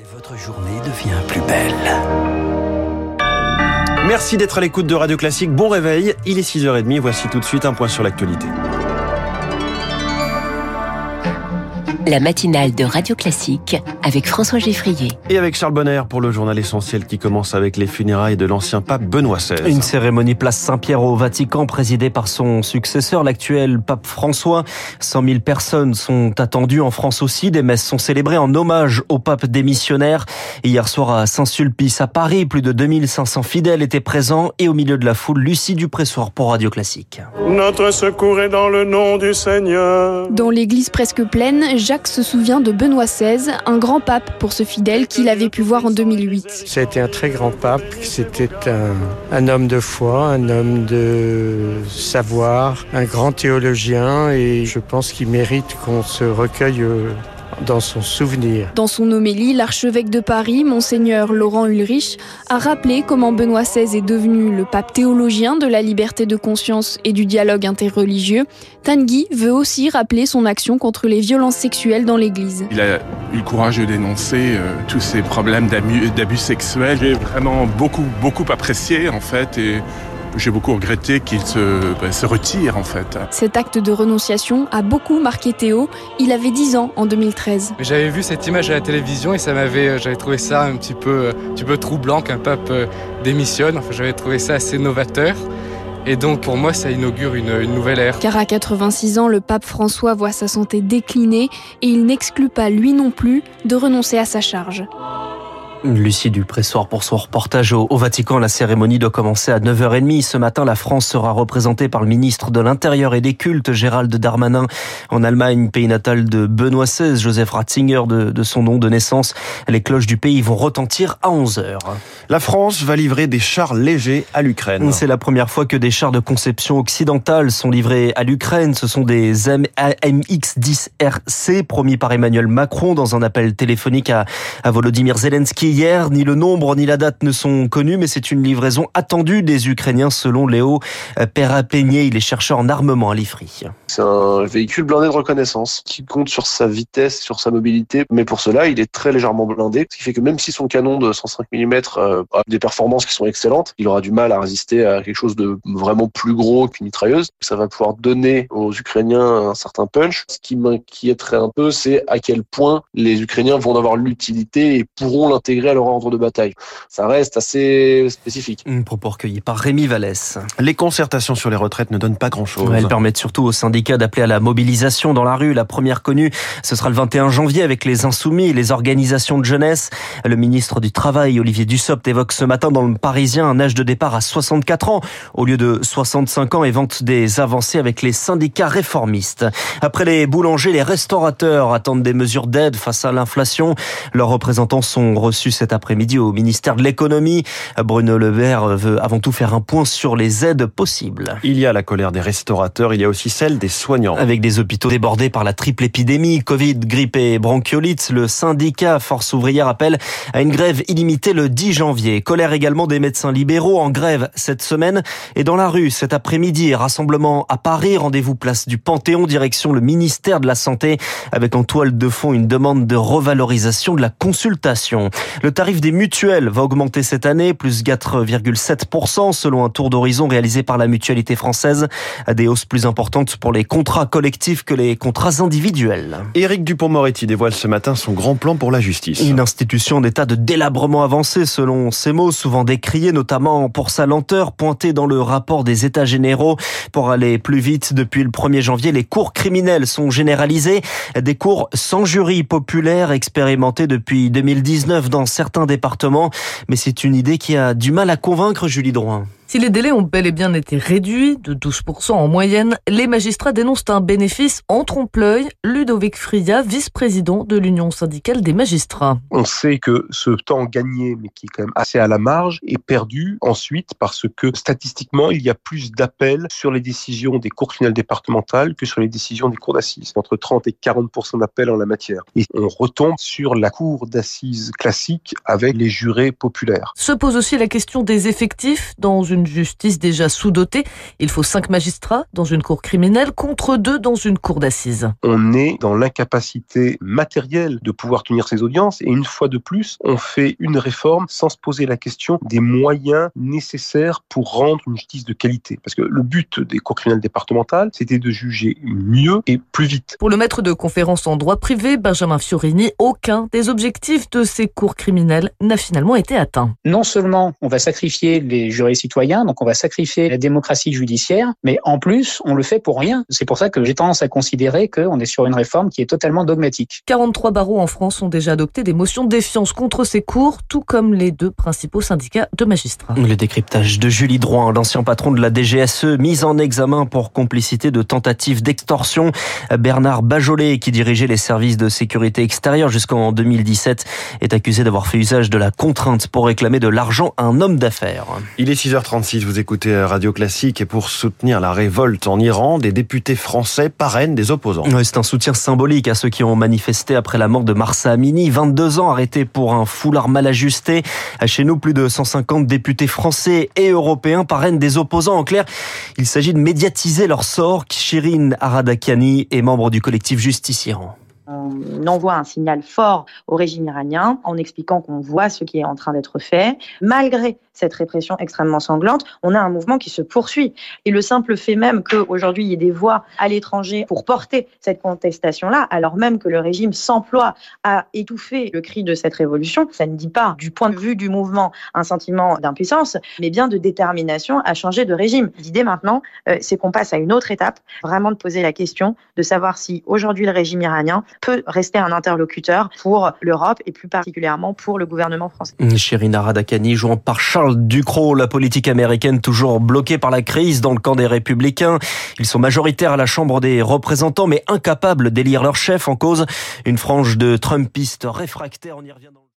Et votre journée devient plus belle. Merci d'être à l'écoute de Radio Classique. Bon réveil, il est 6h30. Voici tout de suite un point sur l'actualité. La matinale de Radio Classique avec François Geffrier. Et avec Charles Bonner pour le journal essentiel qui commence avec les funérailles de l'ancien pape Benoît XVI. Une cérémonie place Saint-Pierre au Vatican présidée par son successeur, l'actuel pape François. 100 000 personnes sont attendues en France aussi. Des messes sont célébrées en hommage au pape démissionnaire. Hier soir à Saint-Sulpice à Paris, plus de 2500 fidèles étaient présents et au milieu de la foule, Lucie Dupressoir pour Radio Classique. Notre secours est dans le nom du Seigneur. Dans l'église presque pleine, Jacques se souvient de Benoît XVI, un grand pape pour ce fidèle qu'il avait pu voir en 2008. C'était un très grand pape, c'était un, un, homme de foi, un homme de savoir, un grand théologien et je pense qu'il mérite qu'on se recueille euh, dans son souvenir. Dans son homélie, l'archevêque de Paris, monseigneur Laurent Ulrich, a rappelé comment Benoît XVI est devenu le pape théologien de la liberté de conscience et du dialogue interreligieux. Tanguy veut aussi rappeler son action contre les violences sexuelles dans l'Église. Il a eu le courage de dénoncer euh, tous ces problèmes d'abus sexuels. J'ai vraiment beaucoup, beaucoup apprécié en fait et j'ai beaucoup regretté qu'il se, ben, se, retire en fait. Cet acte de renonciation a beaucoup marqué Théo. Il avait 10 ans en 2013. J'avais vu cette image à la télévision et ça m'avait, euh, j'avais trouvé ça un petit peu, un petit peu troublant qu'un pape euh, démissionne. Enfin, j'avais trouvé ça assez novateur. Et donc pour moi, ça inaugure une, une, nouvelle ère. Car à 86 ans, le pape François voit sa santé décliner et il n'exclut pas, lui non plus, de renoncer à sa charge. Lucie Dupressoir pour son reportage au, Vatican. La cérémonie doit commencer à 9h30. Ce matin, la France sera représentée par le ministre de l'Intérieur et des Cultes, Gérald Darmanin. En Allemagne, pays natal de Benoît XVI, Joseph Ratzinger de, de son nom de naissance. Les cloches du pays vont retentir à 11h. La France va livrer des chars légers à l'Ukraine. C'est la première fois que des chars de conception occidentale sont livrés à l'Ukraine. Ce sont des MX-10RC promis par Emmanuel Macron dans un appel téléphonique à, à Volodymyr Zelensky hier. Ni le nombre ni la date ne sont connus, mais c'est une livraison attendue des Ukrainiens selon Léo Perrapeigné. Il est chercheur en armement à l'IFRI. C'est un véhicule blindé de reconnaissance qui compte sur sa vitesse, sur sa mobilité, mais pour cela, il est très légèrement blindé, ce qui fait que même si son canon de 105 mm a des performances qui sont excellentes, il aura du mal à résister à quelque chose de vraiment plus gros qu'une mitrailleuse. Ça va pouvoir donner aux Ukrainiens un certain punch. Ce qui m'inquiéterait un peu, c'est à quel point les Ukrainiens vont avoir l'utilité et pourront l'intégrer à leur ordre de bataille. Ça reste assez spécifique. Un propos recueilli par Rémi Vallès. Les concertations sur les retraites ne donnent pas grand-chose. Elles permettent surtout aux syndicats d'appeler à la mobilisation dans la rue. La première connue, ce sera le 21 janvier avec les Insoumis et les organisations de jeunesse. Le ministre du Travail, Olivier Dussopt, évoque ce matin dans le Parisien un âge de départ à 64 ans au lieu de 65 ans et vante des avancées avec les syndicats réformistes. Après les boulangers, les restaurateurs attendent des mesures d'aide face à l'inflation. Leurs représentants sont reçus cet après-midi au ministère de l'économie. Bruno Le Maire veut avant tout faire un point sur les aides possibles. Il y a la colère des restaurateurs, il y a aussi celle des soignants. Avec des hôpitaux débordés par la triple épidémie, Covid, grippe et bronchiolite, le syndicat Force ouvrière appelle à une grève illimitée le 10 janvier. Colère également des médecins libéraux en grève cette semaine et dans la rue cet après-midi. Rassemblement à Paris, rendez-vous place du Panthéon, direction le ministère de la Santé avec en toile de fond une demande de revalorisation de la consultation. Le tarif des mutuelles va augmenter cette année, plus 4,7% selon un tour d'horizon réalisé par la mutualité française. Des hausses plus importantes pour les contrats collectifs que les contrats individuels. Éric Dupont-Moretti dévoile ce matin son grand plan pour la justice. Une institution d'état de délabrement avancé selon ses mots, souvent décrié notamment pour sa lenteur pointée dans le rapport des états généraux. Pour aller plus vite, depuis le 1er janvier, les cours criminels sont généralisés. Des cours sans jury populaire expérimentés depuis 2019 dans certains départements. Mais c'est une idée qui a du mal à convaincre Julie Drouin. Si les délais ont bel et bien été réduits, de 12% en moyenne, les magistrats dénoncent un bénéfice en trompe-l'œil. Ludovic Fria, vice-président de l'Union syndicale des magistrats. On sait que ce temps gagné, mais qui est quand même assez à la marge, est perdu ensuite parce que statistiquement, il y a plus d'appels sur les décisions des cours criminelles départementales que sur les décisions des cours d'assises. Entre 30 et 40% d'appels en la matière. Et on retombe sur la cour d'assises classique avec les jurés populaires. Se pose aussi la question des effectifs dans une une justice déjà sous-dotée. Il faut cinq magistrats dans une cour criminelle contre deux dans une cour d'assises. On est dans l'incapacité matérielle de pouvoir tenir ces audiences et une fois de plus, on fait une réforme sans se poser la question des moyens nécessaires pour rendre une justice de qualité. Parce que le but des cours criminelles départementales, c'était de juger mieux et plus vite. Pour le maître de conférence en droit privé, Benjamin Fiorini, aucun des objectifs de ces cours criminels n'a finalement été atteint. Non seulement on va sacrifier les jurés citoyens, donc on va sacrifier la démocratie judiciaire, mais en plus, on le fait pour rien. C'est pour ça que j'ai tendance à considérer qu'on est sur une réforme qui est totalement dogmatique. 43 barreaux en France ont déjà adopté des motions de défiance contre ces cours, tout comme les deux principaux syndicats de magistrats. Le décryptage de Julie Droin, l'ancien patron de la DGSE, mise en examen pour complicité de tentative d'extorsion. Bernard Bajolet, qui dirigeait les services de sécurité extérieure jusqu'en 2017, est accusé d'avoir fait usage de la contrainte pour réclamer de l'argent à un homme d'affaires. Il est 6h36, vous écoutez Radio Classique et pour soutenir la révolte en Iran, des députés français parrainent des opposants. C'est un soutien symbolique à ceux qui ont manifesté après la mort de Marsa Amini, 22 ans arrêté pour un foulard mal ajusté. Chez nous, plus de 150 députés français et européens parrainent des opposants. En clair, il s'agit de médiatiser leur sort. Shirin Aradakani est membre du collectif Justice Iran on envoie un signal fort au régime iranien en expliquant qu'on voit ce qui est en train d'être fait. Malgré cette répression extrêmement sanglante, on a un mouvement qui se poursuit. Et le simple fait même qu'aujourd'hui, il y ait des voix à l'étranger pour porter cette contestation-là, alors même que le régime s'emploie à étouffer le cri de cette révolution, ça ne dit pas, du point de vue du mouvement, un sentiment d'impuissance, mais bien de détermination à changer de régime. L'idée maintenant, euh, c'est qu'on passe à une autre étape, vraiment de poser la question de savoir si aujourd'hui le régime iranien peut rester un interlocuteur pour l'Europe et plus particulièrement pour le gouvernement français. Chérina Radakani jouant par Charles Ducrot, la politique américaine toujours bloquée par la crise dans le camp des républicains. Ils sont majoritaires à la Chambre des représentants mais incapables d'élire leur chef en cause une frange de Trumpistes réfractaires. On y revient